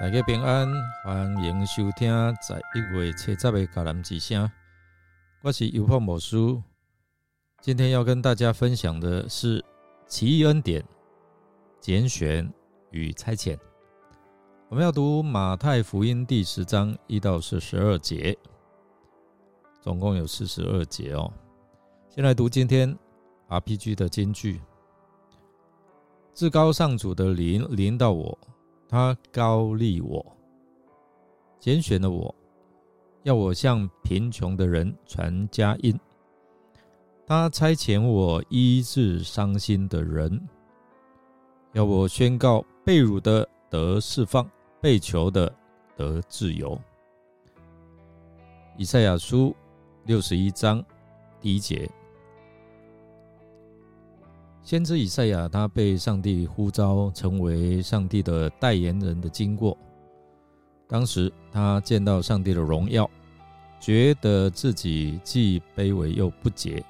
大家平安，欢迎收听在一月七十的橄榄之声。我是尤胖某叔，今天要跟大家分享的是奇异恩典、拣选与差遣。我们要读马太福音第十章一到四十二节，总共有四十二节哦。先来读今天 RPG 的金句：至高上主的灵临到我。他高立我，拣选了我，要我向贫穷的人传佳音。他差遣我医治伤心的人，要我宣告被辱的得释放，被囚的得自由。以赛亚书六十一章第一节。先知以赛亚，他被上帝呼召成为上帝的代言人的经过。当时他见到上帝的荣耀，觉得自己既卑微又不洁，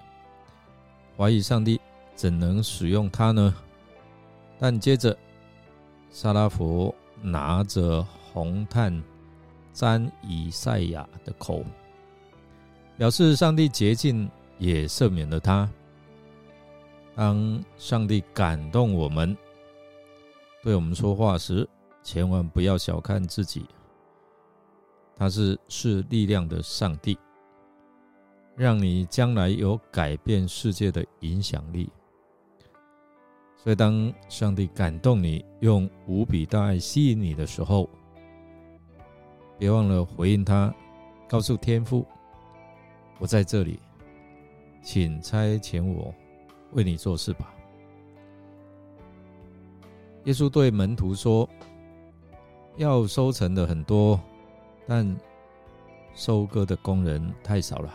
怀疑上帝怎能使用他呢？但接着，萨拉佛拿着红炭沾以赛亚的口，表示上帝洁净也赦免了他。当上帝感动我们，对我们说话时，千万不要小看自己。他是是力量的上帝，让你将来有改变世界的影响力。所以，当上帝感动你，用无比大爱吸引你的时候，别忘了回应他，告诉天父：“我在这里，请差遣我。”为你做事吧。耶稣对门徒说：“要收成的很多，但收割的工人太少了。”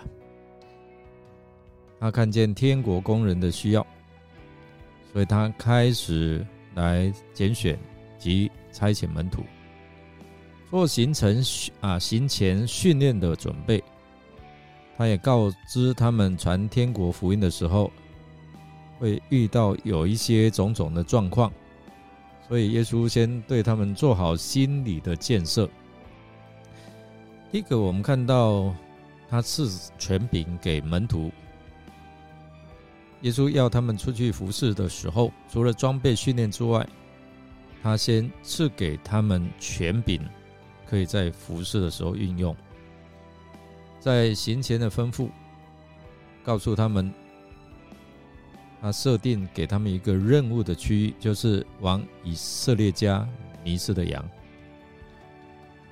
他看见天国工人的需要，所以他开始来拣选及差遣门徒，做行程啊行前训练的准备。他也告知他们传天国福音的时候。会遇到有一些种种的状况，所以耶稣先对他们做好心理的建设。第一个，我们看到他赐权柄给门徒，耶稣要他们出去服侍的时候，除了装备训练之外，他先赐给他们权柄，可以在服侍的时候运用。在行前的吩咐，告诉他们。他设定给他们一个任务的区域，就是往以色列家迷失的羊。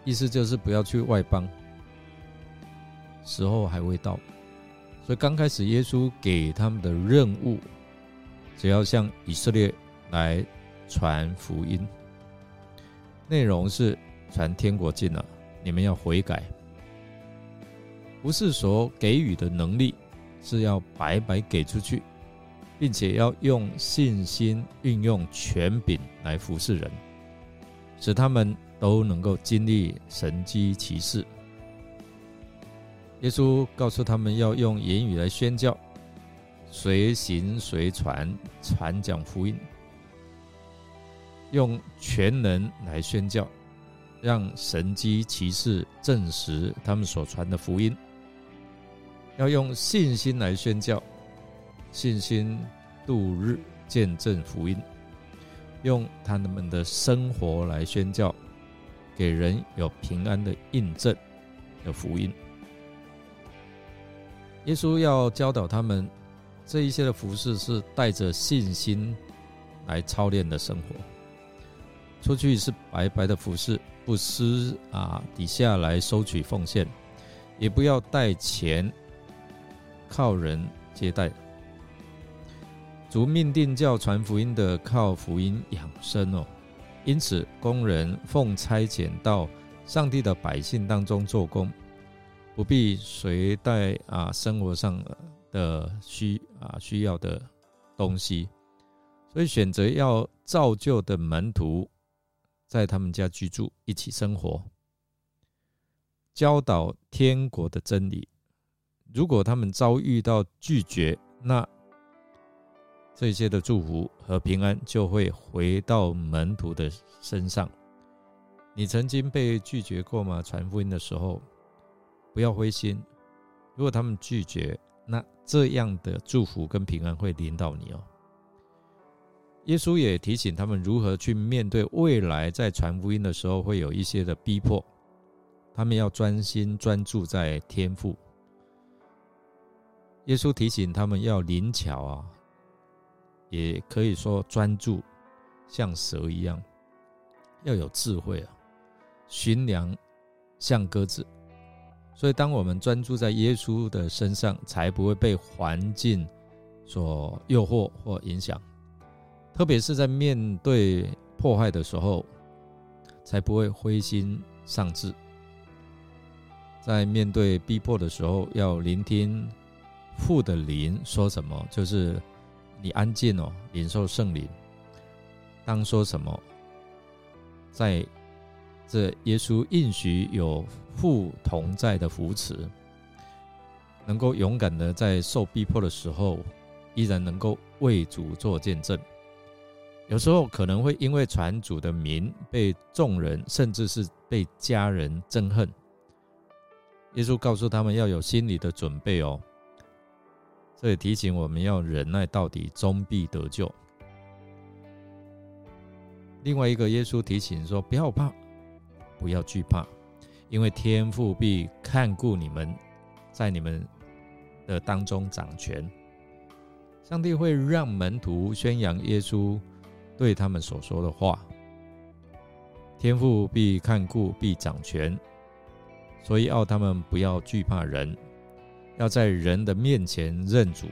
意思就是不要去外邦，时候还未到。所以刚开始耶稣给他们的任务，只要向以色列来传福音，内容是传天国近了，你们要悔改，不是说给予的能力是要白白给出去。并且要用信心运用权柄来服侍人，使他们都能够经历神机骑士。耶稣告诉他们要用言语来宣教，随行随传，传讲福音，用全能来宣教，让神机骑士证实他们所传的福音。要用信心来宣教。信心度日，见证福音，用他们的生活来宣教，给人有平安的印证的福音。耶稣要教导他们，这一些的服饰是带着信心来操练的生活。出去是白白的服饰，不施啊，底下来收取奉献，也不要带钱，靠人接待。主命定叫传福音的靠福音养生哦，因此工人奉差遣到上帝的百姓当中做工，不必随带啊生活上的需啊需要的东西，所以选择要造就的门徒在他们家居住，一起生活，教导天国的真理。如果他们遭遇到拒绝，那。这些的祝福和平安就会回到门徒的身上，你曾经被拒绝过吗？传福音的时候，不要灰心。如果他们拒绝，那这样的祝福跟平安会临到你哦。耶稣也提醒他们如何去面对未来在传福音的时候会有一些的逼迫，他们要专心专注在天赋。耶稣提醒他们要灵巧啊，也可以说专注，像蛇一样，要有智慧啊。寻良像鸽子，所以当我们专注在耶稣的身上，才不会被环境所诱惑或影响。特别是在面对破坏的时候，才不会灰心丧志。在面对逼迫的时候，要聆听父的灵说什么，就是你安静哦，领受圣灵。当说什么，在。这耶稣应许有父同在的扶持，能够勇敢的在受逼迫的时候，依然能够为主做见证。有时候可能会因为传主的名被众人甚至是被家人憎恨。耶稣告诉他们要有心理的准备哦。这也提醒我们要忍耐到底，终必得救。另外一个，耶稣提醒说：不要怕。不要惧怕，因为天父必看顾你们，在你们的当中掌权。上帝会让门徒宣扬耶稣对他们所说的话。天父必看顾，必掌权，所以要他们不要惧怕人，要在人的面前认主，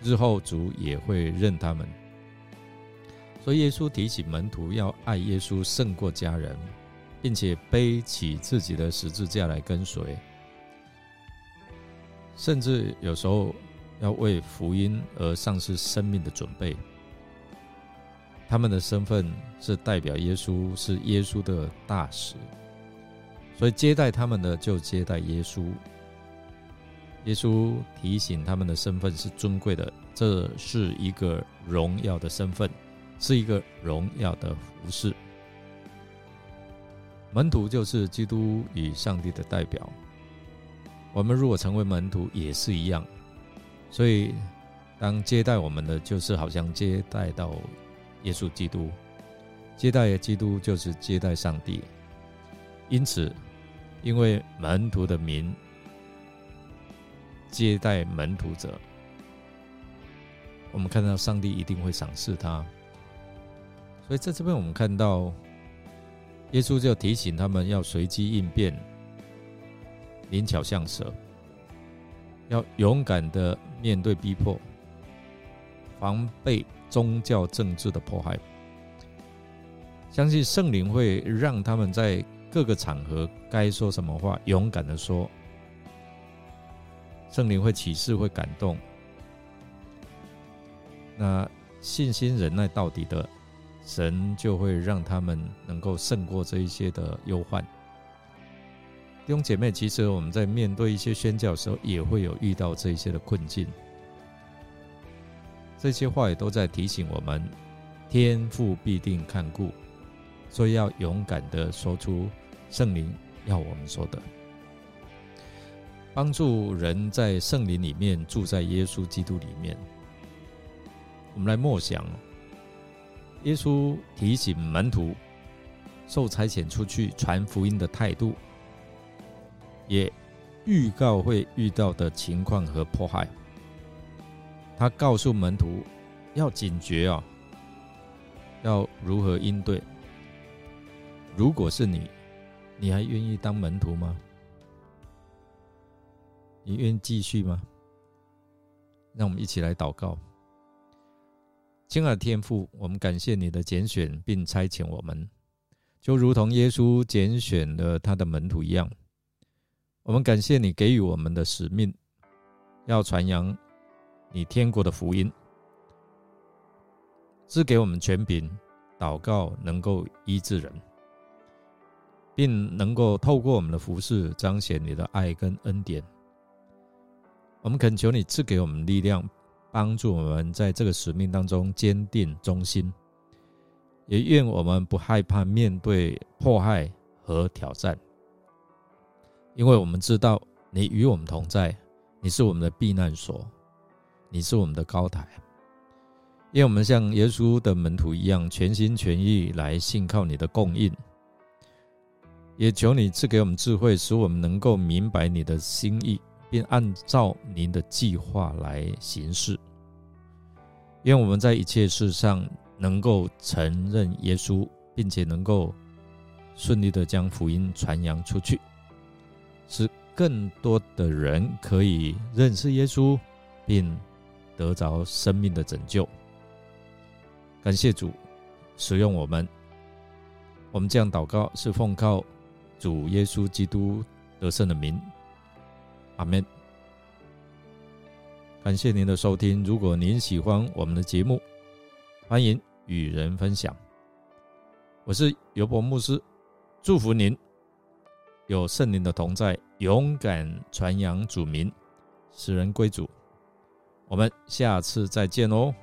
日后主也会认他们。所以耶稣提醒门徒要爱耶稣胜过家人。并且背起自己的十字架来跟随，甚至有时候要为福音而丧失生命的准备。他们的身份是代表耶稣，是耶稣的大使，所以接待他们的就接待耶稣。耶稣提醒他们的身份是尊贵的，这是一个荣耀的身份，是一个荣耀的服饰。门徒就是基督与上帝的代表。我们如果成为门徒，也是一样。所以，当接待我们的，就是好像接待到耶稣基督。接待基督就是接待上帝。因此，因为门徒的名接待门徒者，我们看到上帝一定会赏识他。所以，在这边我们看到。耶稣就提醒他们要随机应变，灵巧像蛇，要勇敢的面对逼迫，防备宗教政治的迫害。相信圣灵会让他们在各个场合该说什么话，勇敢的说。圣灵会启示，会感动。那信心忍耐到底的。神就会让他们能够胜过这一些的忧患。弟兄姐妹，其实我们在面对一些宣教时候，也会有遇到这一些的困境。这些话也都在提醒我们，天父必定看顾，所以要勇敢的说出圣灵要我们说的，帮助人在圣灵里面住在耶稣基督里面。我们来默想。耶稣提醒门徒受差遣出去传福音的态度，也预告会遇到的情况和迫害。他告诉门徒要警觉啊，要如何应对。如果是你，你还愿意当门徒吗？你愿继续吗？让我们一起来祷告。亲爱的天父，我们感谢你的拣选并差遣我们，就如同耶稣拣选了他的门徒一样。我们感谢你给予我们的使命，要传扬你天国的福音，赐给我们权柄，祷告能够医治人，并能够透过我们的服饰彰显你的爱跟恩典。我们恳求你赐给我们力量。帮助我们在这个使命当中坚定忠心，也愿我们不害怕面对迫害和挑战，因为我们知道你与我们同在，你是我们的避难所，你是我们的高台。因为我们像耶稣的门徒一样，全心全意来信靠你的供应，也求你赐给我们智慧，使我们能够明白你的心意，并按照您的计划来行事。因为我们在一切事上能够承认耶稣，并且能够顺利的将福音传扬出去，使更多的人可以认识耶稣，并得着生命的拯救。感谢主使用我们，我们这样祷告是奉靠主耶稣基督得胜的名，阿门。感谢您的收听，如果您喜欢我们的节目，欢迎与人分享。我是尤伯牧师，祝福您有圣灵的同在，勇敢传扬主名，使人归主。我们下次再见哦。